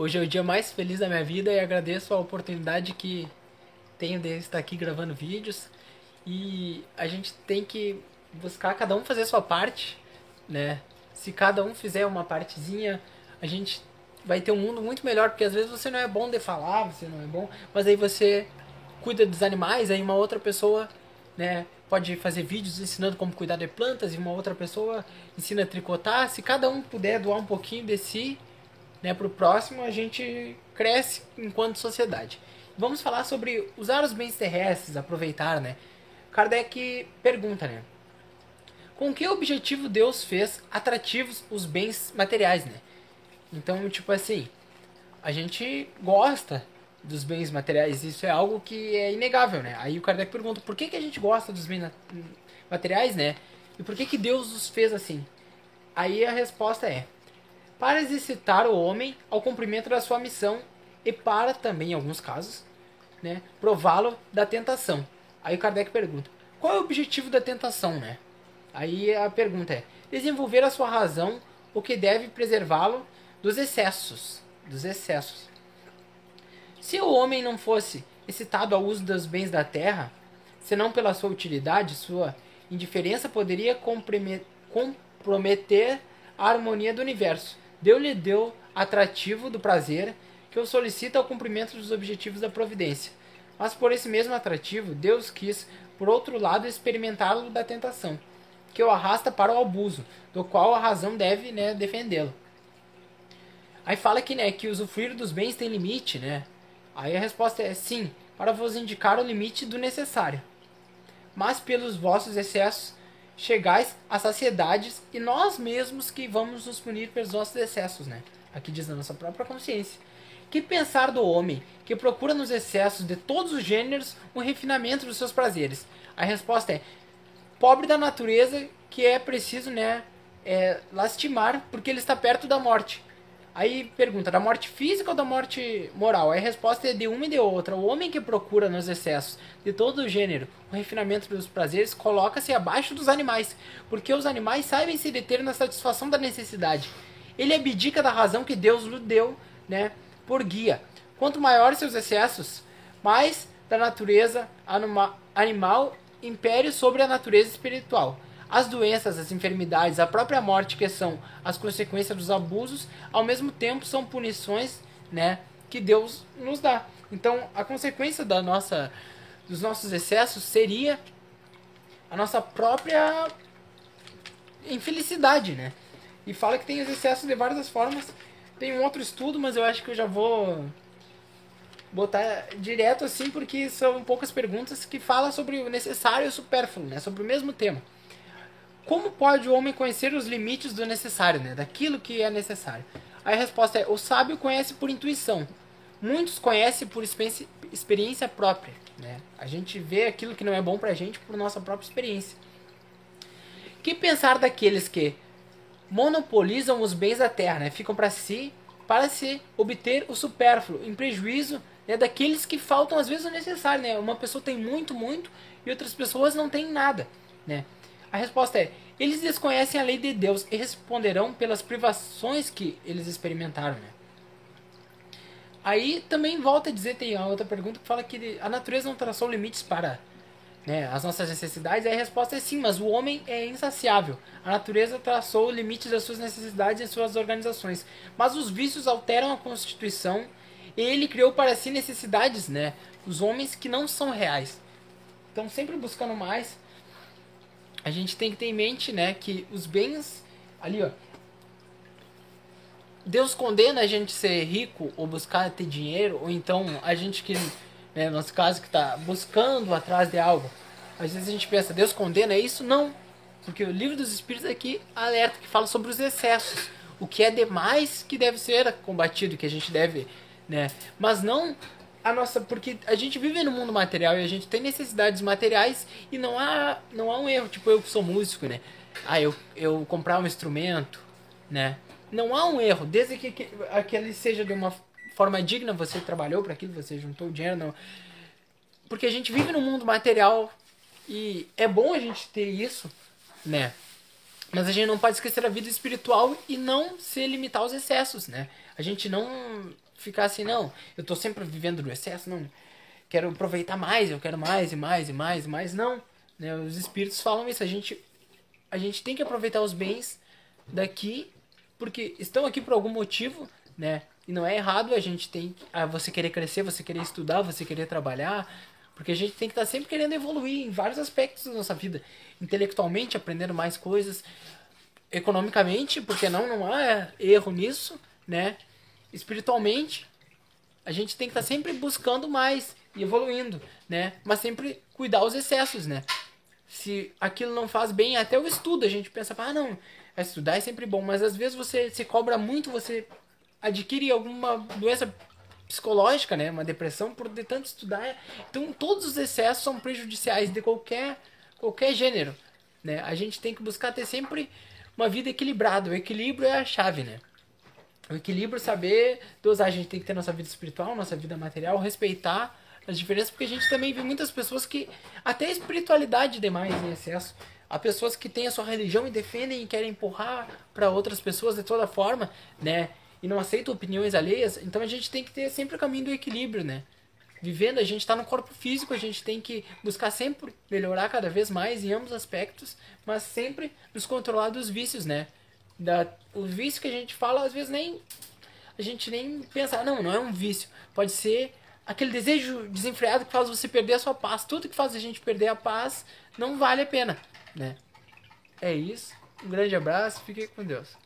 Hoje é o dia mais feliz da minha vida e agradeço a oportunidade que tenho de estar aqui gravando vídeos. E a gente tem que buscar cada um fazer sua parte, né? Se cada um fizer uma partezinha, a gente vai ter um mundo muito melhor, porque às vezes você não é bom de falar, você não é bom, mas aí você cuida dos animais, aí uma outra pessoa, né, pode fazer vídeos ensinando como cuidar de plantas e uma outra pessoa ensina a tricotar. Se cada um puder doar um pouquinho de si, né, para o próximo, a gente cresce enquanto sociedade. Vamos falar sobre usar os bens terrestres, aproveitar, né? Kardec pergunta, né? Com que objetivo Deus fez atrativos os bens materiais, né? Então, tipo assim, a gente gosta dos bens materiais, isso é algo que é inegável, né? Aí o Kardec pergunta, por que, que a gente gosta dos bens materiais, né? E por que, que Deus os fez assim? Aí a resposta é, para exercitar o homem ao cumprimento da sua missão e para também, em alguns casos, né, prová-lo da tentação. Aí o Kardec pergunta: qual é o objetivo da tentação, né? Aí a pergunta é: desenvolver a sua razão, o que deve preservá-lo dos excessos, dos excessos. Se o homem não fosse excitado ao uso dos bens da terra, senão pela sua utilidade, sua indiferença poderia comprometer a harmonia do universo Deus lhe deu atrativo do prazer que o solicita ao cumprimento dos objetivos da providência. Mas por esse mesmo atrativo, Deus quis, por outro lado, experimentá-lo da tentação, que o arrasta para o abuso, do qual a razão deve né, defendê-lo. Aí fala que, né, que usufruir dos bens tem limite, né? Aí a resposta é sim, para vos indicar o limite do necessário. Mas pelos vossos excessos chegais à saciedade e nós mesmos que vamos nos punir pelos nossos excessos, né? Aqui diz na nossa própria consciência. Que pensar do homem que procura nos excessos de todos os gêneros um refinamento dos seus prazeres? A resposta é: pobre da natureza que é preciso, né, é, lastimar porque ele está perto da morte. Aí pergunta, da morte física ou da morte moral? A resposta é de uma e de outra. O homem que procura nos excessos de todo o gênero o refinamento dos prazeres coloca-se abaixo dos animais, porque os animais sabem se deter na satisfação da necessidade. Ele abdica da razão que Deus lhe deu, né, por guia. Quanto maiores seus excessos, mais da natureza animal império sobre a natureza espiritual as doenças, as enfermidades, a própria morte, que são as consequências dos abusos, ao mesmo tempo são punições, né, que Deus nos dá. Então, a consequência da nossa dos nossos excessos seria a nossa própria infelicidade, né? E fala que tem os excessos de várias formas. Tem um outro estudo, mas eu acho que eu já vou botar direto assim, porque são poucas perguntas que falam sobre o necessário e o supérfluo, né? Sobre o mesmo tema. Como pode o homem conhecer os limites do necessário, né? daquilo que é necessário? A resposta é: o sábio conhece por intuição. Muitos conhecem por experiência própria. Né? A gente vê aquilo que não é bom pra gente por nossa própria experiência. Que pensar daqueles que monopolizam os bens da terra, né? ficam para si para se obter o supérfluo, em prejuízo né, daqueles que faltam às vezes o necessário. Né? Uma pessoa tem muito, muito e outras pessoas não têm nada. Né? A resposta é: eles desconhecem a lei de Deus e responderão pelas privações que eles experimentaram. Né? Aí também volta a dizer, tem a outra pergunta que fala que a natureza não traçou limites para né, as nossas necessidades. Aí a resposta é sim, mas o homem é insaciável. A natureza traçou limites das suas necessidades e suas organizações. Mas os vícios alteram a constituição e ele criou para si necessidades, né? Os homens que não são reais. Estão sempre buscando mais a gente tem que ter em mente, né, que os bens ali, ó, Deus condena a gente ser rico ou buscar ter dinheiro, ou então a gente que, né, no nosso caso, que está buscando atrás de algo. Às vezes a gente pensa, Deus condena isso? Não. Porque o livro dos Espíritos aqui alerta, que fala sobre os excessos. O que é demais que deve ser combatido, que a gente deve, né? Mas não a nossa. Porque a gente vive no mundo material e a gente tem necessidades materiais e não há, não há um erro. Tipo, eu que sou músico, né? Ah, eu, eu comprar um instrumento, né? Não há um erro, desde que, que aquele seja de uma forma digna, você trabalhou para aquilo, você juntou o dinheiro. Não. Porque a gente vive no mundo material e é bom a gente ter isso, né? Mas a gente não pode esquecer a vida espiritual e não se limitar aos excessos, né? A gente não ficar assim, não, eu tô sempre vivendo do excesso, não. Quero aproveitar mais, eu quero mais e mais e mais e mais. Não. Né? Os espíritos falam isso. A gente, a gente tem que aproveitar os bens daqui, porque estão aqui por algum motivo, né? E não é errado a gente tem a você querer crescer, você querer estudar, você querer trabalhar, porque a gente tem que estar tá sempre querendo evoluir em vários aspectos da nossa vida, intelectualmente aprendendo mais coisas, economicamente, porque não não há erro nisso, né? Espiritualmente, a gente tem que estar tá sempre buscando mais e evoluindo, né? Mas sempre cuidar os excessos, né? Se aquilo não faz bem, até o estudo, a gente pensa, ah, não, estudar é sempre bom, mas às vezes você se cobra muito, você adquire alguma doença psicológica, né? Uma depressão por de tanto estudar. Então todos os excessos são prejudiciais de qualquer qualquer gênero, né? A gente tem que buscar ter sempre uma vida equilibrada. O equilíbrio é a chave, né? O equilíbrio, saber dosar. A gente tem que ter nossa vida espiritual, nossa vida material, respeitar as diferenças, porque a gente também vê muitas pessoas que até espiritualidade demais em excesso. Há pessoas que têm a sua religião e defendem e querem empurrar para outras pessoas de toda forma, né? e não aceita opiniões alheias, então a gente tem que ter sempre o caminho do equilíbrio, né? Vivendo, a gente está no corpo físico, a gente tem que buscar sempre melhorar cada vez mais em ambos os aspectos, mas sempre nos controlar dos vícios, né? Da, o vício que a gente fala, às vezes nem a gente nem pensa, ah, não, não é um vício. Pode ser aquele desejo desenfreado que faz você perder a sua paz. Tudo que faz a gente perder a paz não vale a pena, né? É isso. Um grande abraço, fique com Deus.